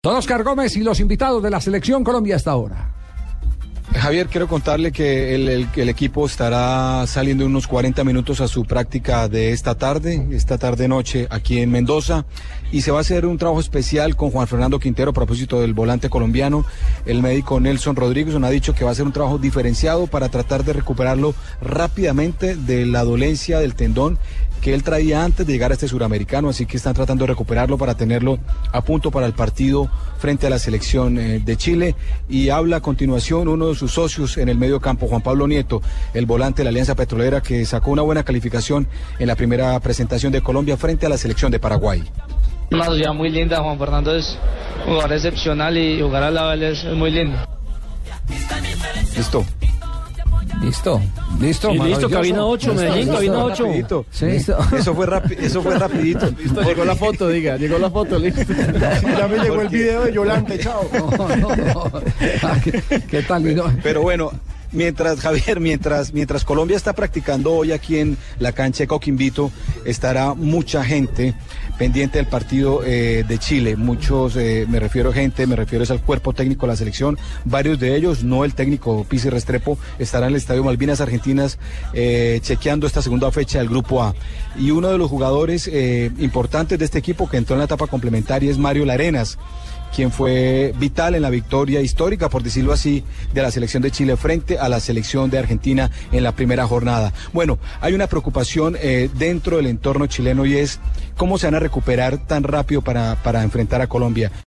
Don Oscar Gómez y los invitados de la Selección Colombia hasta ahora. Javier, quiero contarle que el, equipo estará saliendo unos 40 minutos a su práctica de esta tarde, esta tarde-noche aquí en Mendoza, y se va a hacer un trabajo especial con Juan Fernando Quintero a propósito del volante colombiano. El médico Nelson Rodríguez nos ha dicho que va a ser un trabajo diferenciado para tratar de recuperarlo rápidamente de la dolencia del tendón que él traía antes de llegar a este suramericano, así que están tratando de recuperarlo para tenerlo a punto para el partido frente a la selección eh, de Chile. Y habla a continuación uno de sus socios en el medio campo, Juan Pablo Nieto, el volante de la Alianza Petrolera, que sacó una buena calificación en la primera presentación de Colombia frente a la selección de Paraguay. Una sociedad muy linda, Juan Fernando es un jugador excepcional y jugar al lado es muy lindo. Listo. Listo, listo. Y listo, cabina 8, Medellín, cabina 8. Rapidito. Sí. Eso fue rapi eso fue rapidito. Listo, llegó la foto, diga, llegó la foto, listo. ya me llegó el video de Yolante, chao. No, no, no. ¿Qué, qué tal? No. Pero bueno, Mientras, Javier, mientras, mientras Colombia está practicando hoy aquí en la cancha de Coquimbito, estará mucha gente pendiente del partido eh, de Chile. Muchos, eh, me refiero a gente, me refiero al cuerpo técnico de la selección. Varios de ellos, no el técnico Pizzi Restrepo, estarán en el Estadio Malvinas Argentinas eh, chequeando esta segunda fecha del Grupo A. Y uno de los jugadores importantes de este equipo que entró en la etapa complementaria es Mario Larenas quien fue vital en la victoria histórica, por decirlo así, de la selección de Chile frente a la selección de Argentina en la primera jornada. Bueno, hay una preocupación dentro del entorno chileno y es cómo se van a recuperar tan rápido para, para enfrentar a Colombia.